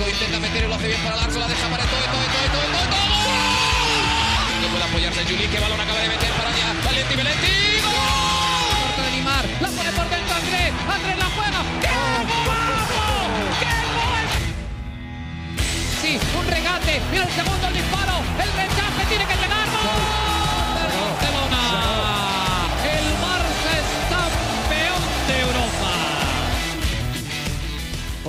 Intenta meter y lo hace bien para Larso, la deja para todo, todo, todo, todo, todo. No puede apoyarse Juli, que balón acaba de meter para allá. Valenti, Valenti. ¡Gol! De Limar, la pone por dentro Andrés, Andrés la juega. ¡Qué golazo! ¡Qué gol! Sí, un regate, mira el segundo el disparo, el rechace tiene que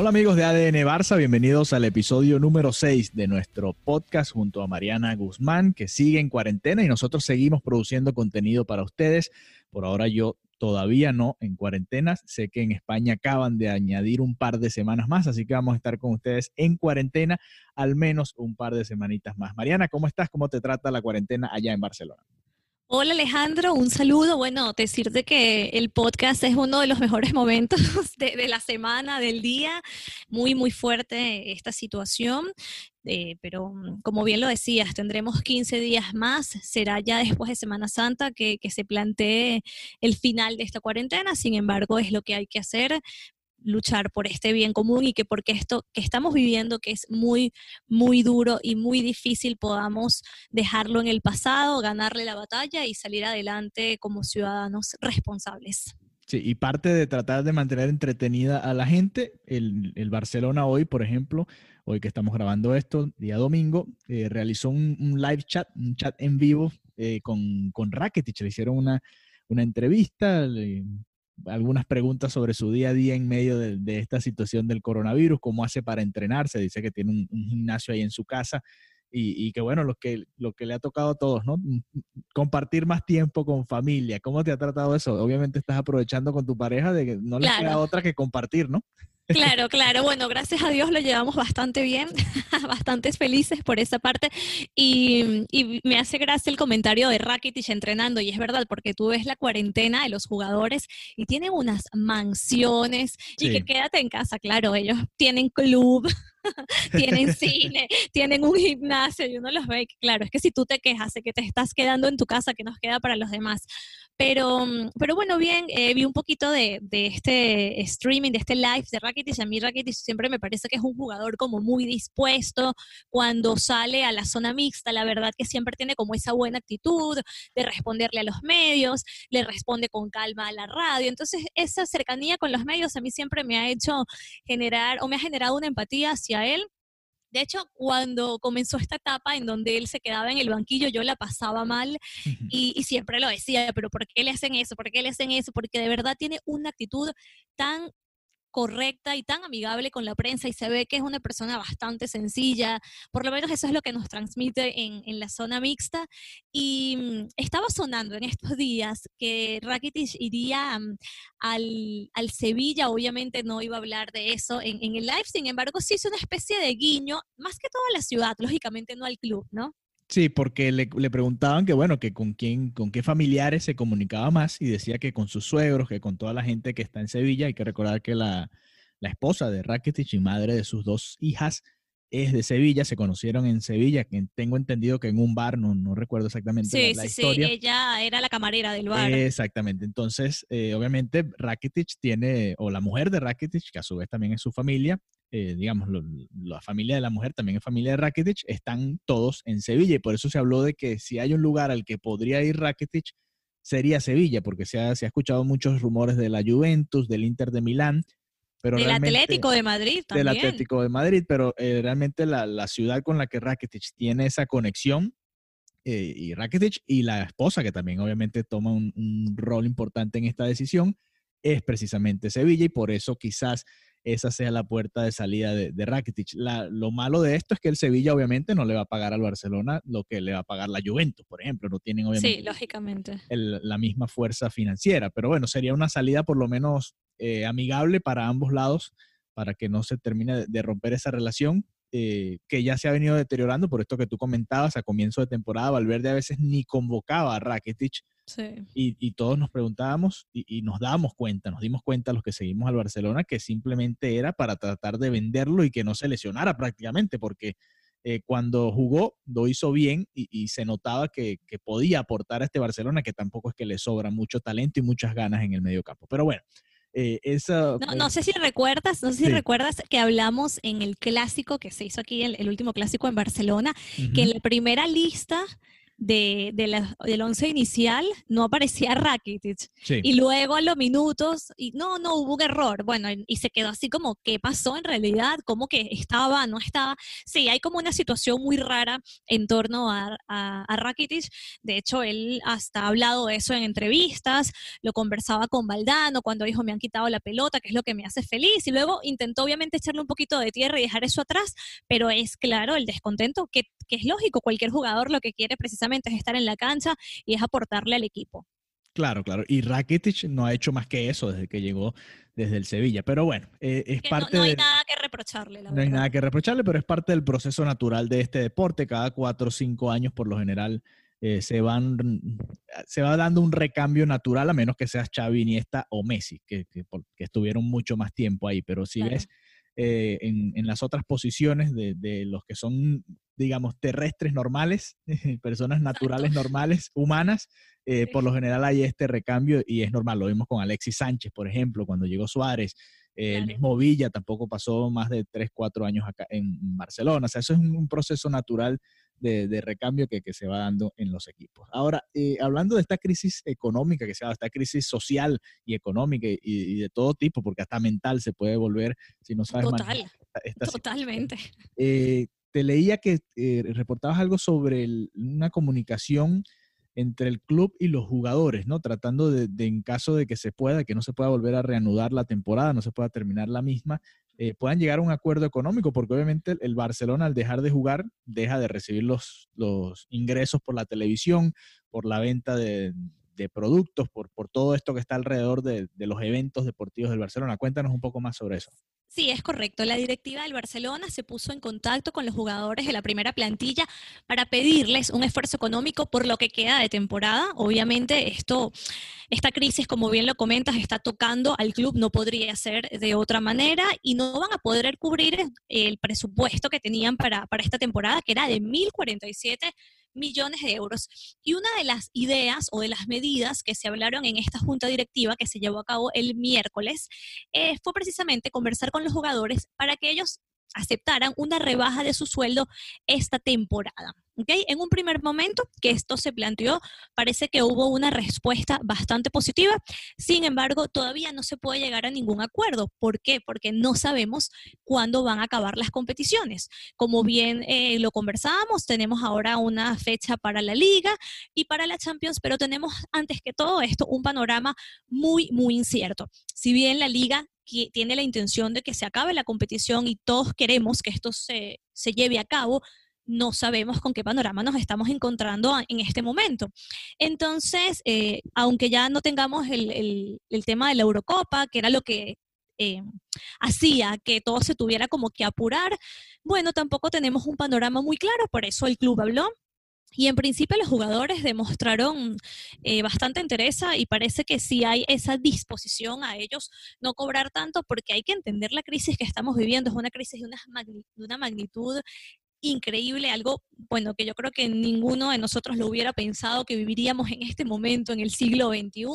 Hola amigos de ADN Barça, bienvenidos al episodio número 6 de nuestro podcast junto a Mariana Guzmán, que sigue en cuarentena y nosotros seguimos produciendo contenido para ustedes. Por ahora yo todavía no en cuarentena, sé que en España acaban de añadir un par de semanas más, así que vamos a estar con ustedes en cuarentena al menos un par de semanitas más. Mariana, ¿cómo estás? ¿Cómo te trata la cuarentena allá en Barcelona? Hola Alejandro, un saludo. Bueno, decirte que el podcast es uno de los mejores momentos de, la semana, del día. Muy, muy fuerte esta situación. Eh, pero mm, como bien lo decías, tendremos 15 días más. Será ya después de Semana Santa que se plantee el final de esta cuarentena. Sin embargo, es lo que hay que hacer luchar por este bien común y que porque esto que estamos viviendo, que es muy, muy duro y muy difícil, podamos dejarlo en el pasado, ganarle la batalla y salir adelante como ciudadanos responsables. Sí, y parte de tratar de mantener entretenida a la gente, el, el Barcelona hoy, por ejemplo, hoy que estamos grabando esto, día domingo, eh, realizó un, un, live chat, un chat en vivo eh, con, con Rakitic, le hicieron una, una entrevista, le, algunas preguntas sobre su día a día en medio de, de, esta situación del coronavirus, cómo hace para entrenarse, dice que tiene un, un gimnasio ahí en su casa y, y, que bueno, lo que, lo que le ha tocado a todos, ¿no? Compartir más tiempo con familia, ¿cómo te ha tratado eso? Obviamente estás aprovechando con tu pareja de que no le claro. queda otra que compartir, ¿no? Claro, claro. Bueno, gracias a Dios lo llevamos bastante bien, bastantes felices por esa parte. Y, y, me hace gracia el comentario de Rakitic entrenando, y es verdad, porque tú ves la cuarentena de los jugadores y tienen unas mansiones sí. y que quédate en casa, claro, ellos tienen club. tienen cine, tienen un gimnasio y uno los ve, claro, es que si tú te quejas de que te estás quedando en tu casa, que nos queda para los demás. Pero, pero bueno, bien, eh, vi un poquito de, de, este streaming, de este live de Rakitic. A mí Rakitic siempre me parece que es un jugador como muy dispuesto cuando sale a la zona mixta. La verdad que siempre tiene como esa buena actitud de responderle a los medios, le responde con calma a la radio. Entonces, esa cercanía con los medios a mí siempre me ha hecho generar o me ha generado una empatía hacia él de hecho, cuando comenzó esta etapa en donde él se quedaba en el banquillo, yo la pasaba mal y, y, siempre lo decía, pero ¿por qué le hacen eso? ¿Por qué le hacen eso? Porque de verdad tiene una actitud tan correcta y tan amigable con la prensa y se ve que es una persona bastante sencilla, por lo menos eso es lo que nos transmite en, en la zona mixta. Y um, estaba sonando en estos días que Rakitic iría um, al, al, Sevilla, obviamente no iba a hablar de eso en, en el live, sin embargo sí hizo una especie de guiño, más que toda la ciudad, lógicamente no al club, ¿no? Sí, porque le, le, preguntaban que, bueno, que con quién, con qué familiares se comunicaba más y decía que con sus suegros, que con toda la gente que está en Sevilla. Hay que recordar que la, la esposa de Rakitic y madre de sus dos hijas es de Sevilla, se conocieron en Sevilla, que tengo entendido que en un bar, no, no recuerdo exactamente sí, la, la sí, historia. Sí, ella era la camarera del bar. Exactamente, entonces eh, obviamente Rakitic tiene, o la mujer de Rakitic, que a su vez también es su familia, eh, digamos, lo, la familia de la mujer también es familia de Rakitic, están todos en Sevilla y por eso se habló de que si hay un lugar al que podría ir Rakitic, sería Sevilla, porque se ha, se ha escuchado muchos rumores de la Juventus, del Inter de Milán, pero del Atlético de Madrid también. Del Atlético de Madrid, pero eh, realmente la, la, ciudad con la que Rakitic tiene esa conexión, eh, y Rakitic y la esposa, que también obviamente toma un, un, rol importante en esta decisión, es precisamente Sevilla, y por eso quizás esa sea la puerta de salida de, de Rakitic. La, lo malo de esto es que el Sevilla obviamente no le va a pagar al Barcelona lo que le va a pagar la Juventus, por ejemplo. No tienen obviamente sí, lógicamente. El, la misma fuerza financiera, pero bueno, sería una salida por lo menos eh, amigable para ambos lados para que no se termine de, de romper esa relación eh, que ya se ha venido deteriorando por esto que tú comentabas a comienzo de temporada. Valverde a veces ni convocaba a Rakitic sí. y, y, todos nos preguntábamos y, y, nos dábamos cuenta, nos dimos cuenta los que seguimos al Barcelona que simplemente era para tratar de venderlo y que no se lesionara prácticamente porque eh, cuando jugó lo hizo bien y, y se notaba que, que, podía aportar a este Barcelona que tampoco es que le sobra mucho talento y muchas ganas en el medio campo. Pero bueno, Eh, esa, no, no, sé si recuerdas, no sé si recuerdas que hablamos en el clásico que se hizo aquí, el, el último clásico en Barcelona, que en la primera lista de, la, del once inicial no aparecía Rakitic. Y luego a los minutos, y no, no, hubo un error. Bueno, y se quedó así como, ¿qué pasó en realidad? ¿Cómo que estaba, no estaba? Sí, hay como una situación muy rara en torno a, a, Rakitic. De hecho, él hasta ha hablado de eso en entrevistas, lo conversaba con Valdano cuando dijo, me han quitado la pelota, que es lo que me hace feliz. Y luego intentó obviamente echarle un poquito de tierra y dejar eso atrás, pero es claro el descontento que, que es lógico. Cualquier jugador lo que quiere precisamente es estar en la cancha y es aportarle al equipo. Claro, claro. Y Rakitic no ha hecho más que eso desde que llegó desde el Sevilla. Pero bueno, eh, es parte. No, hay nada que reprocharle. no hay nada que reprocharle, pero es parte del proceso natural de este deporte. Cada cuatro o cinco años, por lo general, eh, se van se va dando un recambio natural, a menos que seas Xavi, Iniesta o Messi, que, estuvieron mucho más tiempo ahí. Pero si ves eh, en, en, las otras posiciones de, de los que son digamos, terrestres normales, personas naturales normales, humanas, eh, por lo general hay este recambio y es normal. Lo vimos con Alexis Sánchez, por ejemplo, cuando llegó Suárez. Eh, el mismo Villa tampoco pasó más de 3, 4 años acá en Barcelona. O sea, eso es un, proceso natural de, recambio que, se va dando en los equipos. Ahora, eh, hablando de esta crisis económica que se da, esta crisis social y económica y, de todo tipo, porque hasta mental se puede volver si no sabes Total, totalmente te leía que eh, reportabas algo sobre una comunicación entre el club y los jugadores, ¿no? Tratando de, en caso de que se pueda, que no se pueda volver a reanudar la temporada, no se pueda terminar la misma, eh, puedan llegar a un acuerdo económico, porque obviamente el Barcelona al dejar de jugar deja de recibir los, los ingresos por la televisión, por la venta de, productos, por, por todo esto que está alrededor de los eventos deportivos del Barcelona. Cuéntanos un poco más sobre eso. Sí, es correcto. La directiva del Barcelona se puso en contacto con los jugadores de la primera plantilla para pedirles un esfuerzo económico por lo que queda de temporada. Obviamente, esto, esta crisis, como bien lo comentas, está tocando al club, no podría ser de otra manera y no van a poder cubrir el presupuesto que tenían para, para esta temporada, que era de 1.047 millones de euros. Y una de las ideas o de las medidas que se hablaron en esta junta directiva que se llevó a cabo el miércoles eh, fue precisamente conversar con los jugadores para que ellos aceptaran una rebaja de su sueldo esta temporada. En un primer momento que esto se planteó, parece que hubo una respuesta bastante positiva. Sin embargo, todavía no se puede llegar a ningún acuerdo. ¿Por qué? Porque no sabemos cuándo van a acabar las competiciones. Como bien eh, lo conversábamos, tenemos ahora una fecha para la liga y para la Champions, pero tenemos antes que todo esto un panorama muy, muy incierto. Si bien la liga tiene la intención de que se acabe la competición y todos queremos que esto se, se lleve a cabo, no sabemos con qué panorama nos estamos encontrando en este momento. Entonces, eh, aunque ya no tengamos el, tema de la Eurocopa, que era lo que eh, hacía que todo se tuviera como que apurar, bueno, tampoco tenemos un panorama muy claro, por eso el club habló. Y en principio los jugadores demostraron eh, bastante interés y parece que sí hay esa disposición a ellos no cobrar tanto porque hay que entender la crisis que estamos viviendo. Es una crisis de una, de una magnitud increíble, algo, bueno, que yo creo que ninguno de nosotros lo hubiera pensado que viviríamos en este momento, en el siglo XXI,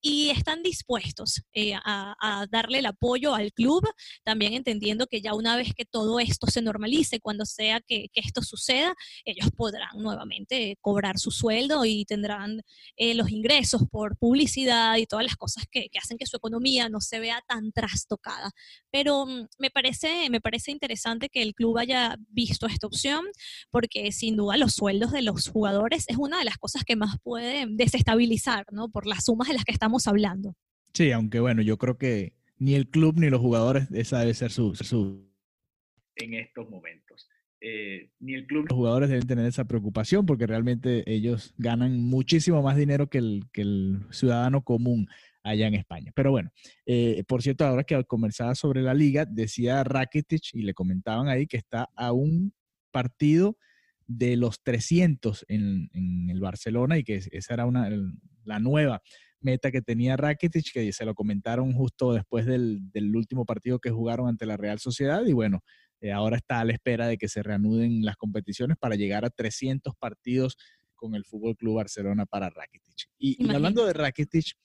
y están dispuestos eh, a, darle el apoyo al club, también entendiendo que ya una vez que todo esto se normalice, cuando sea que, esto suceda, ellos podrán nuevamente cobrar su sueldo y tendrán eh, los ingresos por publicidad y todas las cosas que, que, hacen que su economía no se vea tan trastocada. Pero mm, me parece, me parece interesante que el club haya visto esta opción, porque sin duda los sueldos de los jugadores es una de las cosas que más puede desestabilizar, ¿no? Por las sumas de las que estamos hablando. Sí, aunque bueno, yo creo que ni el club ni los jugadores, esa debe ser su, su en estos momentos. Eh, ni el club. Los jugadores deben tener esa preocupación porque realmente ellos ganan muchísimo más dinero que el, que el ciudadano común allá en España. Pero bueno, eh, por cierto, ahora que conversaba sobre la liga, decía Rakitic y le comentaban ahí que está a un partido de los 300 en, el Barcelona y que esa era una, la nueva meta que tenía Rakitic, que se lo comentaron justo después del, último partido que jugaron ante la Real Sociedad y bueno, eh, ahora está a la espera de que se reanuden las competiciones para llegar a 300 partidos con el Fútbol Club Barcelona para Rakitic. Y, y hablando de Rakitic,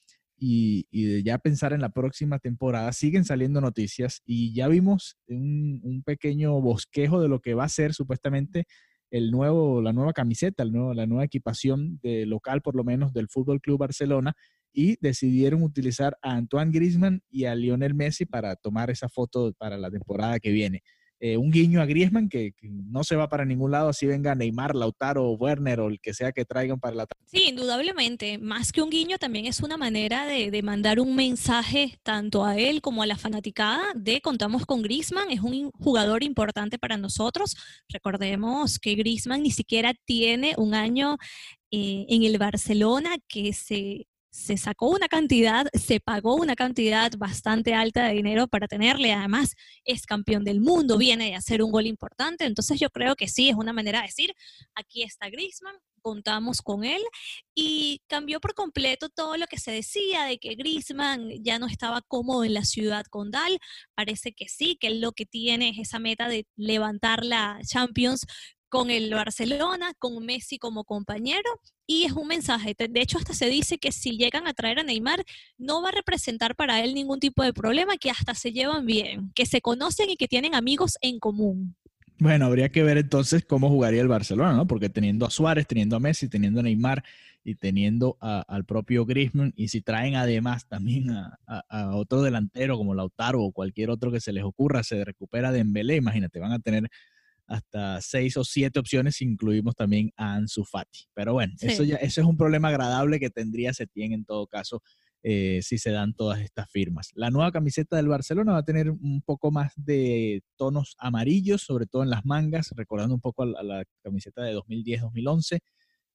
y, de ya pensar en la próxima temporada, siguen saliendo noticias y ya vimos un, pequeño bosquejo de lo que va a ser supuestamente el nuevo, la nueva camiseta, el nuevo, la nueva equipación de local, por lo menos, del Fútbol Club Barcelona, y decidieron utilizar a Antoine Griezmann y a Lionel Messi para tomar esa foto para la temporada que viene. Eh, un guiño a Griezmann que, no se va para ningún lado, así venga Neymar, Lautaro, Werner o el que sea que traigan para la... Sí, indudablemente, más que un guiño también es una manera de, mandar un mensaje tanto a él como a la fanaticada de contamos con Griezmann, es un jugador importante para nosotros. Recordemos que Griezmann ni siquiera tiene un año eh, en el Barcelona que se se sacó una cantidad, se pagó una cantidad bastante alta de dinero para tenerle. Además, es campeón del mundo, viene de hacer un gol importante. Entonces, yo creo que sí, es una manera de decir, aquí está Grisman, contamos con él y cambió por completo todo lo que se decía de que Griezmann ya no estaba cómodo en la ciudad condal. Parece que sí, que lo que tiene es esa meta de levantar la Champions con el Barcelona, con Messi como compañero, y es un mensaje. De hecho, hasta se dice que si llegan a traer a Neymar, no va a representar para él ningún tipo de problema, que hasta se llevan bien, que se conocen y que tienen amigos en común. Bueno, habría que ver entonces cómo jugaría el Barcelona, ¿no? Porque teniendo a Suárez, teniendo a Messi, teniendo a Neymar y teniendo al propio Griezmann, y si traen además también a, a, otro delantero como Lautaro o cualquier otro que se les ocurra, se recupera de Embelé, imagínate, van a tener hasta seis o siete opciones si incluimos también a Ansu Fati. Pero bueno, eso ya eso es un problema agradable que tendría Setién en todo caso eh, si se dan todas estas firmas. La nueva camiseta del Barcelona va a tener un poco más de tonos amarillos, sobre todo en las mangas, recordando un poco a la, camiseta de 2010-2011,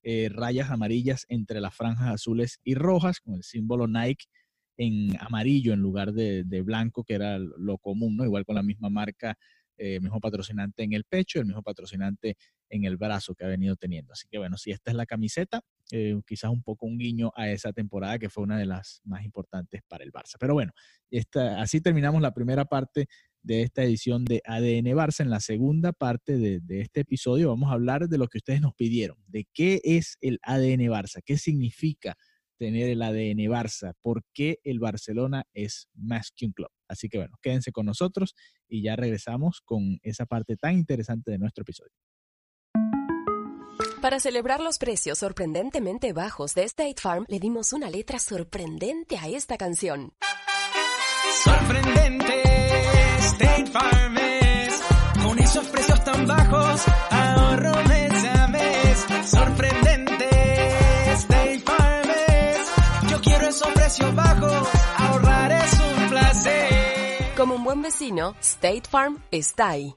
eh, rayas amarillas entre las franjas azules y rojas, con el símbolo Nike en amarillo en lugar de, de blanco, que era lo común, ¿no? Igual con la misma marca eh, mismo patrocinante en el pecho, el mismo patrocinante en el brazo que ha venido teniendo. Así que bueno, si esta es la camiseta, eh, quizás un poco un guiño a esa temporada que fue una de las más importantes para el Barça. Pero bueno, esta, así terminamos la primera parte de esta edición de ADN Barça. En la segunda parte de, de, este episodio vamos a hablar de lo que ustedes nos pidieron, de qué es el ADN Barça, qué significa tener el ADN Barça, por qué el Barcelona es más que un club. Así que bueno, quédense con nosotros y ya regresamos con esa parte tan interesante de nuestro episodio. Para celebrar los precios sorprendentemente bajos de State Farm, le dimos una letra sorprendente a esta canción. Sorprendente, State Farm es, con esos precios tan bajos, ahorro mes a mes. Sorprendente, State Farm es, yo quiero esos precios bajos buen vecino, State Farm está ahí.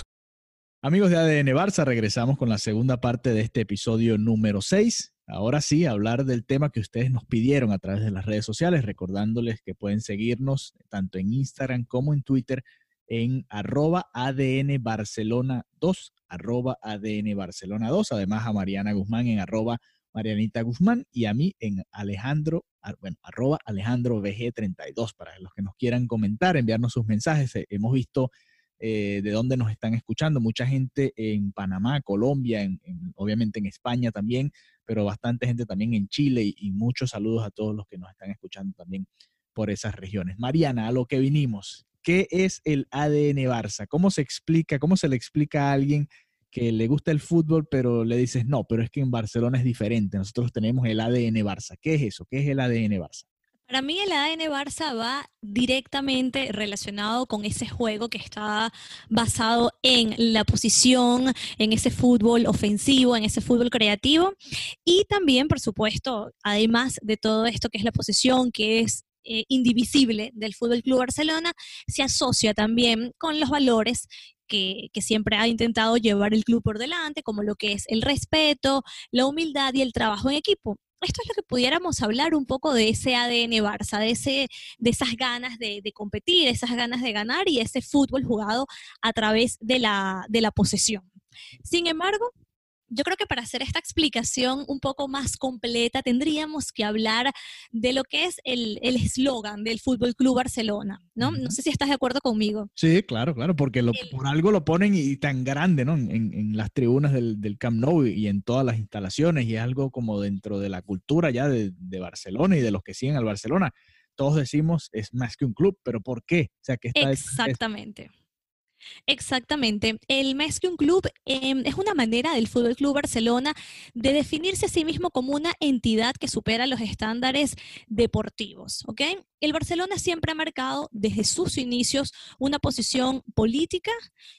Amigos de ADN Barça, regresamos con la segunda parte de este episodio número 6. Ahora sí, hablar del tema que ustedes nos pidieron a través de las redes sociales, recordándoles que pueden seguirnos tanto en Instagram como en Twitter en arroba ADN Barcelona 2, arroba ADN Barcelona 2, además a Mariana Guzmán en arroba Marianita Guzmán y a mí en Alejandro, bueno, arroba Alejandro VG32 para los que nos quieran comentar, enviarnos sus mensajes. Hemos visto eh, de dónde nos están escuchando. Mucha gente en Panamá, Colombia, en, obviamente en España también, pero bastante gente también en Chile y, muchos saludos a todos los que nos están escuchando también por esas regiones. Mariana, a lo que vinimos, ¿qué es el ADN Barça? ¿Cómo se explica, cómo se le explica a alguien que le gusta el fútbol, pero le dices, no, pero es que en Barcelona es diferente, nosotros tenemos el ADN Barça. ¿Qué es eso? ¿Qué es el ADN Barça? Para mí el ADN Barça va directamente relacionado con ese juego que está basado en la posición, en ese fútbol ofensivo, en ese fútbol creativo y también, por supuesto, además de todo esto que es la posición, que es eh, indivisible del Fútbol Club Barcelona, se asocia también con los valores que, que, siempre ha intentado llevar el club por delante, como lo que es el respeto, la humildad y el trabajo en equipo. Esto es lo que pudiéramos hablar un poco de ese ADN Barça, de, ese, de esas ganas de, de competir, esas ganas de ganar y ese fútbol jugado a través de la, de la posesión. Sin embargo, yo creo que para hacer esta explicación un poco más completa tendríamos que hablar de lo que es el eslogan del Fútbol Club Barcelona, ¿no? No sé si estás de acuerdo conmigo. Sí, claro, claro, porque lo, por algo lo ponen y, tan grande, ¿no? En, en las tribunas del, del, Camp Nou y en todas las instalaciones y es algo como dentro de la cultura ya de, de Barcelona y de los que siguen al Barcelona. Todos decimos es más que un club, pero ¿por qué? O sea, que está Exactamente. Exactamente. El un Club em, es una manera del Fútbol Club Barcelona de definirse a sí mismo como una entidad que supera los estándares deportivos. ¿ok? El Barcelona siempre ha marcado desde sus inicios una posición política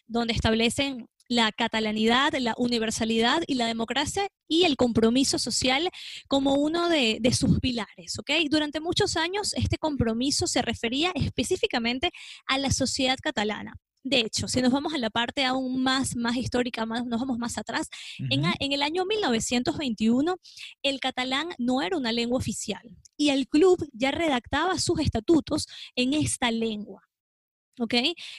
donde establecen la catalanidad, la universalidad y la democracia y el compromiso social como uno de, de, sus pilares. ¿ok? Durante muchos años este compromiso se refería específicamente a la sociedad catalana. De hecho, si nos vamos a la parte aún más, más histórica, más, nos vamos más atrás, en, en, el año 1921 el catalán no era una lengua oficial y el club ya redactaba sus estatutos en esta lengua. ¿ok?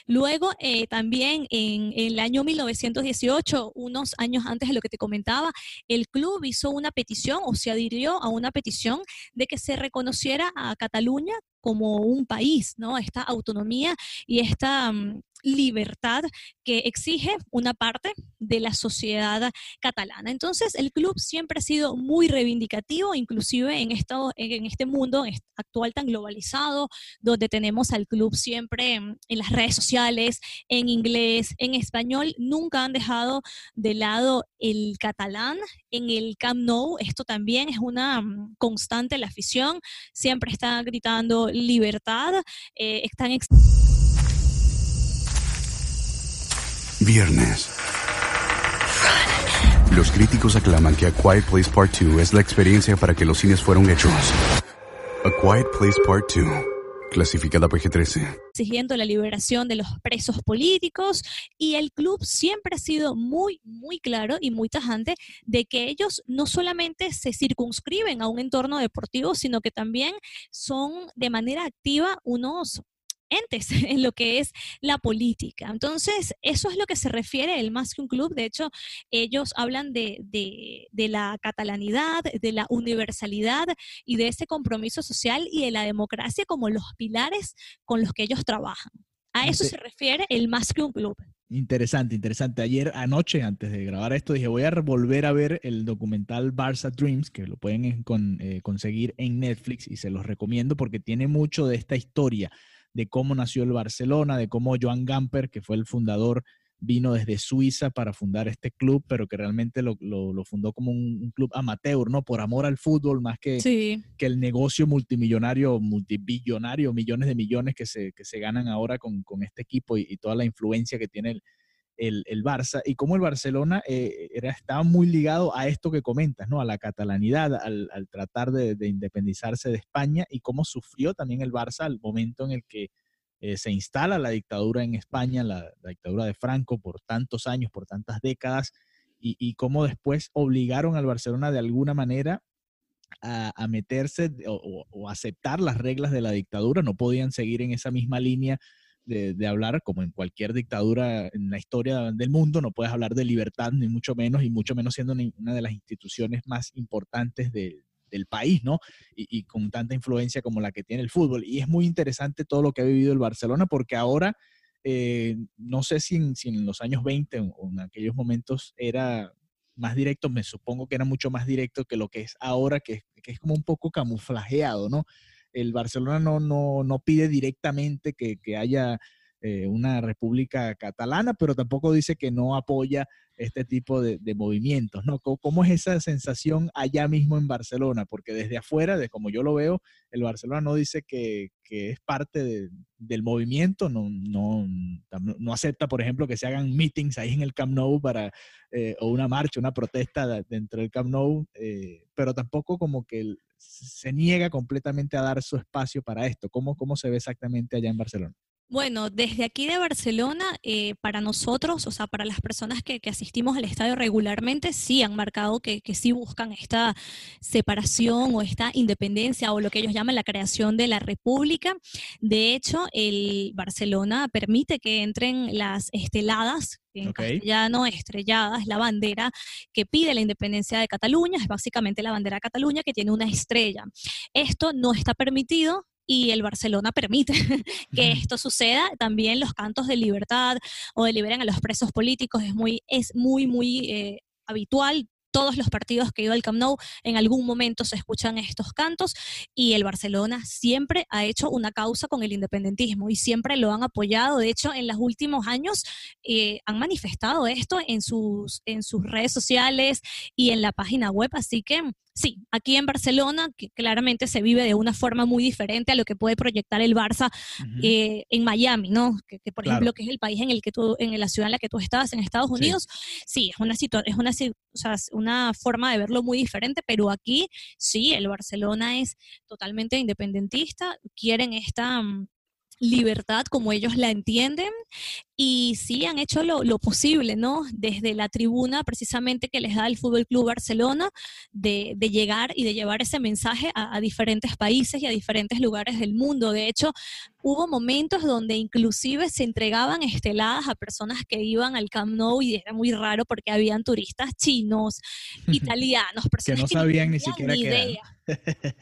Luego, eh, también en, en, el año 1918, unos años antes de lo que te comentaba, el club hizo una petición o se adhirió a una petición de que se reconociera a Cataluña como un país, ¿no? Esta autonomía y esta, mm, libertad que exige una parte de la sociedad catalana. Entonces, el club siempre ha sido muy reivindicativo, inclusive en, esto, en este mundo actual tan globalizado, donde tenemos al club siempre en, las redes sociales, en inglés, en español, nunca han dejado de lado el catalán. En el Camp Nou, esto también es una mm, constante, la afición siempre está gritando libertad, eh, están... Viernes. Los críticos aclaman que A Quiet Place Part 2 es la experiencia para que los cines fueron hechos. A Quiet Place Part 2, clasificada PG-13. Exigiendo la liberación de los presos políticos y el club siempre ha sido muy, muy claro y muy tajante de que ellos no solamente se circunscriben a un entorno deportivo, sino que también son de manera activa unos entes en lo que es la política. Entonces, eso es lo que se refiere el Más que un club. De hecho, ellos hablan de, de, la catalanidad, de la universalidad y de ese compromiso social y de la democracia como los pilares con los que ellos trabajan. A eso se refiere el Más que un club. Interesante, interesante. Ayer anoche, antes de grabar esto, dije, voy a volver a ver el documental Barça Dreams, que lo pueden eh, conseguir en Netflix y se los recomiendo porque tiene mucho de esta historia de cómo nació el Barcelona, de cómo Joan Gamper, que fue el fundador, vino desde Suiza para fundar este club, pero que realmente lo, fundó como un, club amateur, ¿no? Por amor al fútbol, más que, que el negocio multimillonario, multibillonario, millones de millones que se, que se ganan ahora con, este equipo y, y, toda la influencia que tiene el, el, el Barça y cómo el Barcelona eh, era, estaba muy ligado a esto que comentas, ¿no? A la catalanidad, al, tratar de, de, independizarse de España y cómo sufrió también el Barça al momento en el que eh, se instala la dictadura en España, la, la, dictadura de Franco por tantos años, por tantas décadas, y, y cómo después obligaron al Barcelona de alguna manera a, a, meterse o, o, aceptar las reglas de la dictadura, no podían seguir en esa misma línea de, hablar, como en cualquier dictadura en la historia del mundo, no puedes hablar de libertad, ni mucho menos, y mucho menos siendo una de las instituciones más importantes del país, ¿no? Y, con tanta influencia como la que tiene el fútbol. Y es muy interesante todo lo que ha vivido el Barcelona, porque ahora, eh, no sé si en, si en, los años 20 o en aquellos momentos era más directo, me supongo que era mucho más directo que lo que es ahora, que, que es como un poco camuflajeado, ¿no? El Barcelona no, no, no pide directamente que, que haya eh, una república catalana, pero tampoco dice que no apoya este tipo de, movimientos, ¿no? ¿Cómo, es esa sensación allá mismo en Barcelona? Porque desde afuera, de como yo lo veo, el Barcelona no dice que, es parte del movimiento, no, no, no, acepta, por ejemplo, que se hagan meetings ahí en el Camp Nou para, eh, o una marcha, una protesta dentro del Camp Nou, eh, pero tampoco como que se niega completamente a dar su espacio para esto. ¿Cómo, cómo se ve exactamente allá en Barcelona? Bueno, desde aquí de Barcelona, eh, para nosotros, o sea, para las personas que, que asistimos al estadio regularmente, sí han marcado que, que, sí buscan esta separación o esta independencia o lo que ellos llaman la creación de la república. De hecho, el Barcelona permite que entren las esteladas en Ok. castellano estrellada, es la bandera que pide la independencia de Cataluña, es básicamente la bandera de Cataluña que tiene una estrella. Esto no está permitido y el Barcelona permite que esto suceda. También los cantos de libertad o de liberen a los presos políticos es muy, es muy, muy eh, habitual. Todos los partidos que he ido al Camp Nou en algún momento se escuchan estos cantos y el Barcelona siempre ha hecho una causa con el independentismo y siempre lo han apoyado. De hecho, en los últimos años eh, han manifestado esto en sus, en sus redes sociales y en la página web. Así que sí, aquí en Barcelona, que claramente se vive de una forma muy diferente a lo que puede proyectar el Barça eh, en Miami, ¿no? Que, que, por Claro. ejemplo, que es el país en el que tú, en la ciudad en la que tú estás, en Estados. Unidos, sí, es una situa- es una, si- o sea, es una forma de verlo muy diferente, pero aquí sí, el Barcelona es totalmente independentista, quieren esta mm, libertad como ellos la entienden y sí han hecho lo, lo posible, ¿no? Desde la tribuna precisamente que les da el Fútbol Club Barcelona de, de llegar y de llevar ese mensaje a, a diferentes países y a diferentes lugares del mundo. De hecho, hubo momentos donde inclusive se entregaban esteladas a personas que iban al Camp Nou y era muy raro porque habían turistas chinos, italianos, personas no que sabían ni siquiera idea.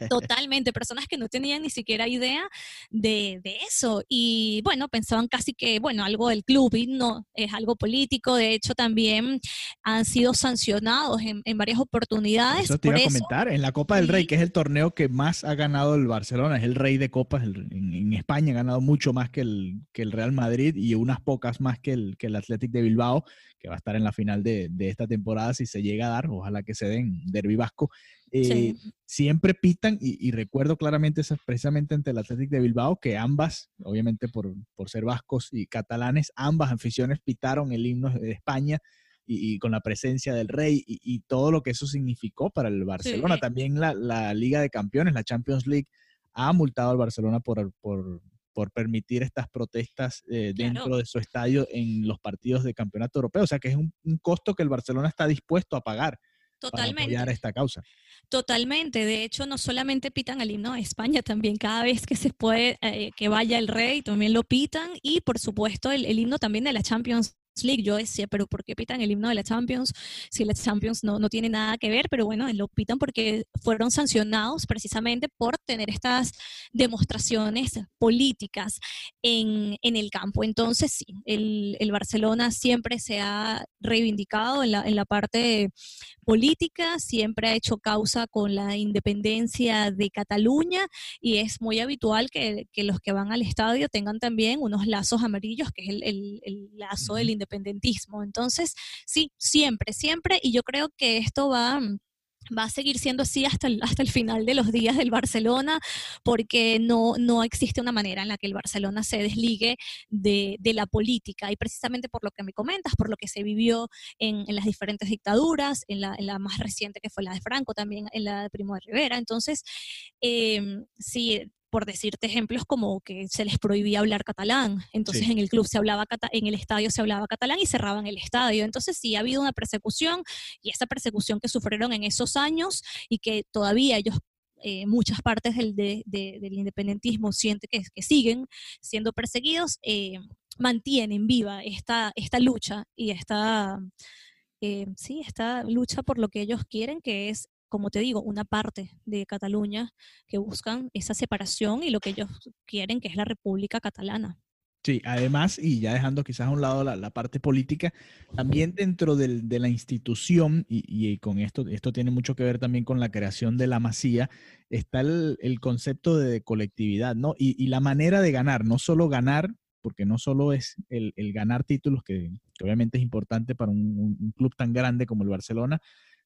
Totalmente, personas que no tenían ni siquiera idea de, de eso. Y bueno, pensaban casi que, bueno, algo del club y no, es algo político. De hecho, también han sido sancionados en, en varias oportunidades. Eso te por iba a eso. comentar. En la Copa del Rey, que es el torneo que más ha ganado el Barcelona, es el rey de copas. el- en, en España ha ganado mucho más que el, que el Real Madrid y unas pocas más que el, que el Athletic de Bilbao, que va a estar en la final de, de esta temporada si se llega a dar. Ojalá que se den Derby Vasco. Eh, Sí. Siempre pitan, y, y recuerdo claramente precisamente ante el Athletic de Bilbao, que ambas, obviamente por, por ser vascos y catalanes, ambas aficiones pitaron el himno de España y, y con la presencia del rey y, y todo lo que eso significó para el Barcelona. Sí. También la, la Liga de Campeones, la Champions League, ha multado al Barcelona por, por, por permitir estas protestas eh, Claro. dentro de su estadio en los partidos de campeonato europeo. O sea que es un, un costo que el Barcelona está dispuesto a pagar para Totalmente. apoyar esta causa. Totalmente, de hecho no solamente pitan el himno de España, también cada vez que se puede eh, que vaya el rey, también lo pitan y por supuesto el, el himno también de la Champions League. Yo decía, pero ¿por qué pitan el himno de la Champions si la Champions no, no tiene nada que ver? Pero bueno, lo pitan porque fueron sancionados precisamente por tener estas demostraciones políticas en, en el campo. Entonces sí, el, el Barcelona siempre se ha reivindicado en la, en la parte política, siempre ha hecho causa con la independencia de Cataluña y es muy habitual que, que los que van al estadio tengan también unos lazos amarillos, que es el, el- el lazo del. Independentismo. Entonces, sí, siempre, siempre, y yo creo que esto va... Va a seguir siendo así hasta el, hasta el final de los días del Barcelona, porque no, no existe una manera en la que el Barcelona se desligue de, de la política. Y precisamente por lo que me comentas, por lo que se vivió en, en las diferentes dictaduras, en la, más reciente que fue la de Franco, también en la de Primo de Rivera. Entonces, eh, sí, por decirte ejemplos como que se les prohibía hablar catalán, entonces Sí. en el club se hablaba en el estadio se hablaba catalán y cerraban el estadio. Entonces sí ha habido una persecución y esa persecución que sufrieron en esos años y que todavía ellos eh, muchas partes del, de- de- del independentismo sienten que, que siguen siendo perseguidos, eh, mantienen viva esta, esta lucha y esta, eh, sí, esta lucha por lo que ellos quieren, que es, como te digo, una parte de Cataluña que buscan esa separación y lo que ellos quieren, que es la República Catalana. Sí, además, y ya dejando quizás a un lado la, la parte política, también dentro del- de la institución, y, y con esto, esto tiene mucho que ver también con la creación de la masía, está el, el concepto de colectividad, ¿no? Y, y la manera de ganar, no solo ganar, porque no solo es el, el ganar títulos, que, que obviamente es importante para un, un- club tan grande como el Barcelona,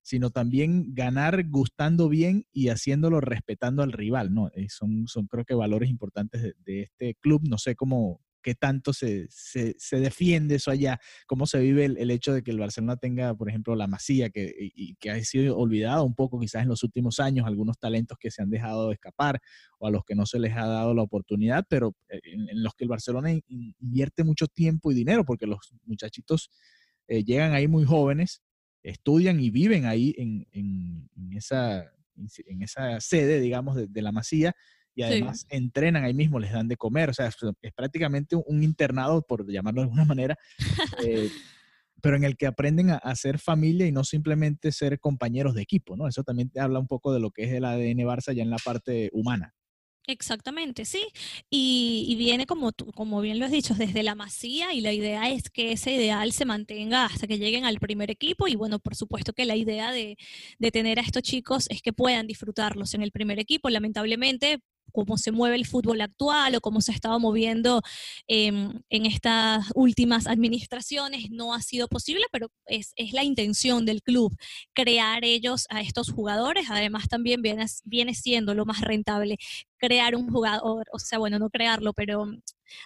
sino también ganar gustando bien y haciéndolo respetando al rival, ¿no? Eh, son, son creo que valores importantes de, este club, no sé cómo, qué tanto se, se, se, defiende eso allá, cómo se vive el, hecho de que el Barcelona tenga, por ejemplo, la Masía, que, y, que ha sido olvidado un poco quizás en los últimos años, algunos talentos que se han dejado de escapar o a los que no se les ha dado la oportunidad, pero eh, en, en los que el Barcelona invierte mucho tiempo y dinero, porque los muchachitos eh, llegan ahí muy jóvenes, estudian y viven ahí en, en, en esa, en esa sede, digamos, de, de la Masía y además sí. entrenan ahí mismo, les dan de comer, o sea, es, es prácticamente un internado, por llamarlo de alguna manera, eh, pero en el que aprenden a, ser familia y no simplemente ser compañeros de equipo, ¿no? Eso también te habla un poco de lo que es el ADN Barça ya en la parte humana. Exactamente, sí. Y, y, viene, como, como bien lo has dicho, desde la masía y la idea es que ese ideal se mantenga hasta que lleguen al primer equipo y bueno, por supuesto que la idea de, de tener a estos chicos es que puedan disfrutarlos en el primer equipo. Lamentablemente, cómo se mueve el fútbol actual o cómo se ha estado moviendo eh, en estas últimas administraciones, no ha sido posible, pero es, la intención del club, crear ellos a estos jugadores. Además, también viene, viene siendo lo más rentable crear un jugador, o sea, bueno, no crearlo, pero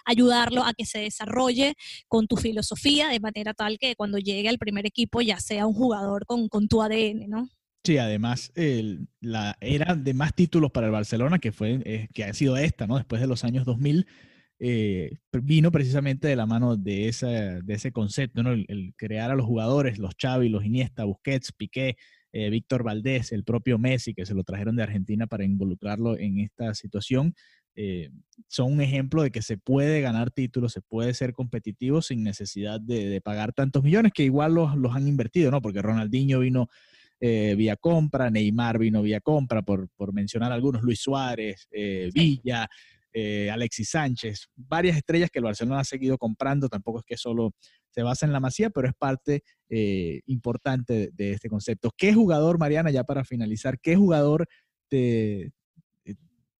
ayudarlo a que se desarrolle con tu filosofía de manera tal que cuando llegue al primer equipo ya sea un jugador con, con tu ADN, ¿no? Sí, además, la era de más títulos para el Barcelona, que, fue, eh, que ha sido esta, ¿no? Después de los años 2000, eh, vino precisamente de la mano de, esa, de ese concepto, ¿no? El, crear a los jugadores, los Xavi, los Iniesta, Busquets, Piqué, eh, Víctor Valdés, el propio Messi, que se lo trajeron de Argentina para involucrarlo en esta situación, son un ejemplo de que se puede ganar títulos, se puede ser competitivo sin necesidad de, de pagar tantos millones, que igual los, los han invertido, ¿no? Porque Ronaldinho vino eh, vía compra, Neymar vino vía compra, por, por mencionar algunos, Luis Suárez, eh, Villa, eh, Alexis Sánchez, varias estrellas que el Barcelona ha seguido comprando, tampoco es que solo se basa en la masía, pero es parte importante de, de, este concepto. ¿Qué jugador, Mariana, ya para finalizar, qué jugador te,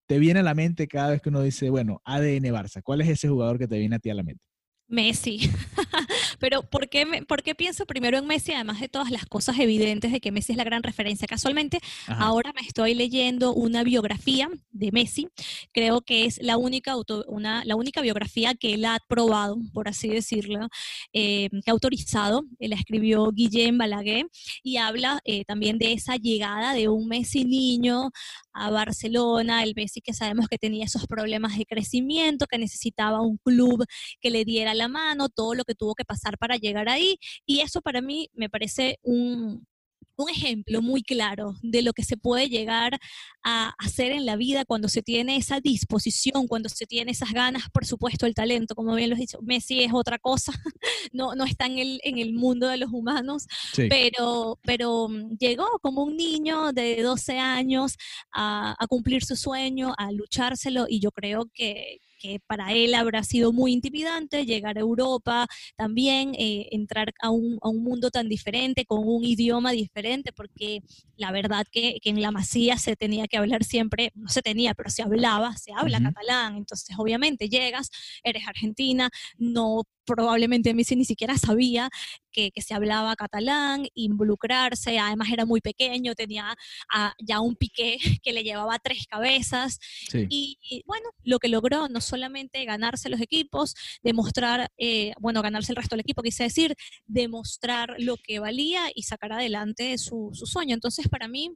te viene a la mente cada vez que uno dice, bueno, ADN Barça? ¿Cuál es ese jugador que te viene a ti a la mente? Messi. Pero ¿por qué, me, ¿por qué, pienso primero en Messi, además de todas las cosas evidentes de que Messi es la gran referencia? Casualmente, Ajá. ahora me estoy leyendo una biografía de Messi. Creo que es la única, auto, una, la única biografía que él ha aprobado, por así decirlo, eh, que ha autorizado. Él escribió Guillem Balaguer y habla eh, también de esa llegada de un Messi niño a Barcelona, el Messi que sabemos que tenía esos problemas de crecimiento, que necesitaba un club que le diera la mano, todo lo que tuvo que pasar para llegar ahí. Y eso para mí me parece un, un ejemplo muy claro de lo que se puede llegar a hacer en la vida cuando se tiene esa disposición, cuando se tiene esas ganas, por supuesto, el talento, como bien lo has dicho, Messi es otra cosa, no, no está en el, en el mundo de los humanos, sí. pero, pero mm, llegó como un niño de 12 años a, a cumplir su sueño, a luchárselo y yo creo que, que para él habrá sido muy intimidante llegar a Europa, también eh, entrar a un, a un, mundo tan diferente, con un idioma diferente, porque la verdad que, que, en la masía se tenía que hablar siempre, no se tenía, pero se hablaba, se habla uh -huh. catalán, entonces obviamente llegas, eres argentina, no probablemente Messi ni siquiera sabía que, que, se hablaba catalán, involucrarse, además era muy pequeño, tenía a, ya un piqué que le llevaba tres cabezas sí. y, y, bueno, lo que logró no solamente ganarse los equipos, demostrar, eh, bueno, ganarse el resto del equipo, quise decir, demostrar lo que valía y sacar adelante su, su sueño. Entonces, para mí,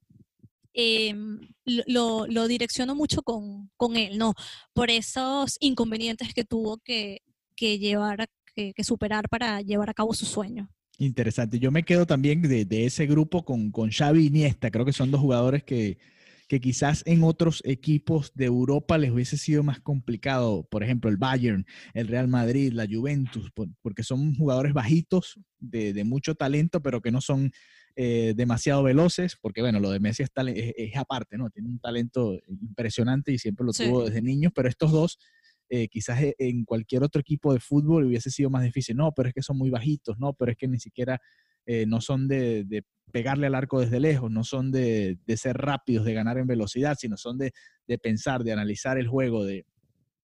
eh, lo, lo, direcciono mucho con, con, él, ¿no? Por esos inconvenientes que tuvo que, que llevar, que, que, superar para llevar a cabo su sueño. Interesante. Yo me quedo también de, de ese grupo con, con Xavi y Iniesta. Creo que son dos jugadores que, que quizás en otros equipos de Europa les hubiese sido más complicado, por ejemplo, el Bayern, el Real Madrid, la Juventus, porque son jugadores bajitos, de, de mucho talento, pero que no son eh, demasiado veloces, porque bueno, lo de Messi es, es, es, aparte, ¿no? Tiene un talento impresionante y siempre lo sí. tuvo desde niños, pero estos dos eh, quizás e, en cualquier otro equipo de fútbol hubiese sido más difícil. No, pero es que son muy bajitos, no, pero es que ni siquiera eh, no son de, pegarle al arco desde lejos, no son de, ser rápidos, de ganar en velocidad, sino son de, pensar, de analizar el juego, de,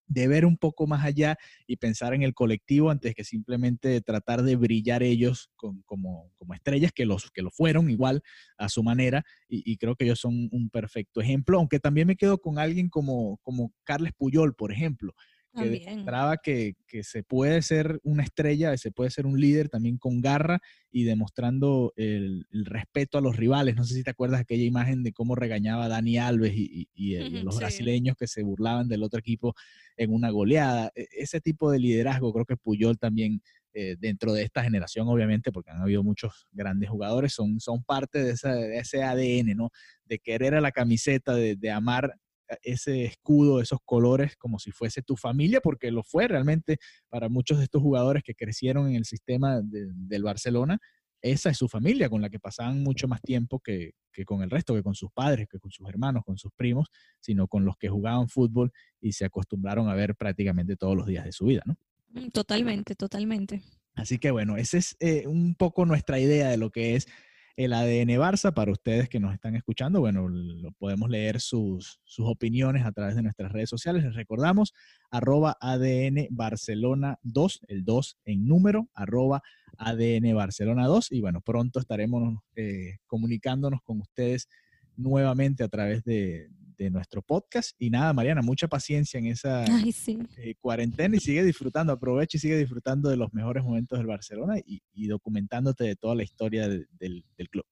ver un poco más allá y pensar en el colectivo antes que simplemente tratar de brillar ellos como, estrellas que, los, que lo fueron igual a su manera y, y, creo que ellos son un perfecto ejemplo, aunque también me quedo con alguien como, como Carles Puyol, por ejemplo, que demostraba que, que se puede ser una estrella, se puede ser un líder también con garra y demostrando el, el respeto a los rivales. No sé si te acuerdas aquella imagen de cómo regañaba a Dani Alves y, y- y, y a los Sí. brasileños que se burlaban del otro equipo en una goleada. E- Ese tipo de liderazgo creo que Puyol también eh, dentro de esta generación, obviamente, porque han habido muchos grandes jugadores, son, son parte de, esa- de ese ADN, ¿no? De querer a la camiseta, de, de amar ese escudo, esos colores, como si fuese tu familia, porque lo fue realmente para muchos de estos jugadores que crecieron en el sistema de- del Barcelona. Esa es su familia, con la que pasaban mucho más tiempo que, que con el resto, que con sus padres, que con sus hermanos, con sus primos, sino con los que jugaban fútbol y se acostumbraron a ver prácticamente todos los días de su vida, ¿no? Mm, Totalmente, totalmente. Así que bueno, esa es eh, un poco nuestra idea de lo que es el ADN Barça. Para ustedes que nos están escuchando, bueno, lo podemos leer sus, sus opiniones a través de nuestras redes sociales. Les recordamos, arroba ADN Barcelona 2, el 2 en número, arroba ADN Barcelona 2. Y bueno, pronto estaremos eh, comunicándonos con ustedes nuevamente a través de, de nuestro podcast. Y nada, Mariana, mucha paciencia en esa Ay, sí. eh, cuarentena y sigue disfrutando, aprovecha y sigue disfrutando de los mejores momentos del Barcelona y, y documentándote de toda la historia del club.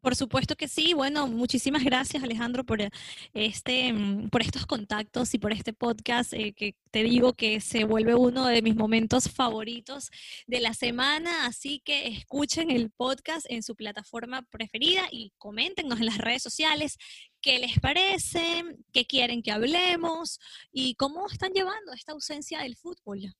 Por supuesto que sí. Bueno, muchísimas gracias Alejandro por eh, este, mm, por estos contactos y por este podcast eh, que te digo que se vuelve uno de mis momentos favoritos de la semana. Así que escuchen el podcast en su plataforma preferida y coméntenos en las redes sociales qué les parece, qué quieren que hablemos y cómo están llevando esta ausencia del fútbol.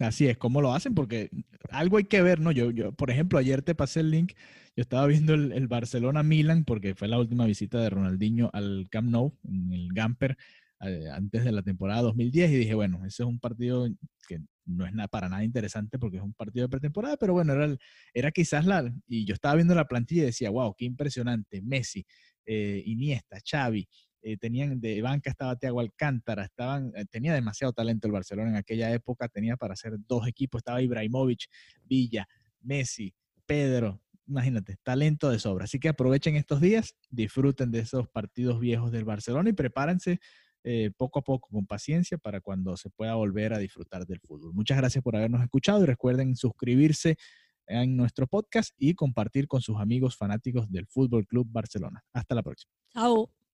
Así es, ¿cómo lo hacen? Porque algo hay que ver, ¿no? Yo, yo por ejemplo, ayer te pasé el link, yo estaba viendo el, el Barcelona-Milan porque fue la última visita de Ronaldinho al Camp Nou, en el Gamper, eh, antes de la temporada 2010 y dije, bueno, ese es un partido que no es nada, para nada interesante porque es un partido de pretemporada, pero bueno, era, el- era quizás la... Y yo estaba viendo la plantilla y decía, wow, qué impresionante, Messi, eh, Iniesta, Xavi, eh, tenían de banca estaba Thiago Alcántara, estaban, eh, tenía demasiado talento el Barcelona en aquella época, tenía para hacer dos equipos, estaba Ibrahimovic, Villa, Messi, Pedro, imagínate, talento de sobra. Así que aprovechen estos días, disfruten de esos partidos viejos del Barcelona y prepárense eh, poco a poco, con paciencia, para cuando se pueda volver a disfrutar del fútbol. Muchas gracias por habernos escuchado y recuerden suscribirse en nuestro podcast y compartir con sus amigos fanáticos del Fútbol Club Barcelona. Hasta la próxima. Chao.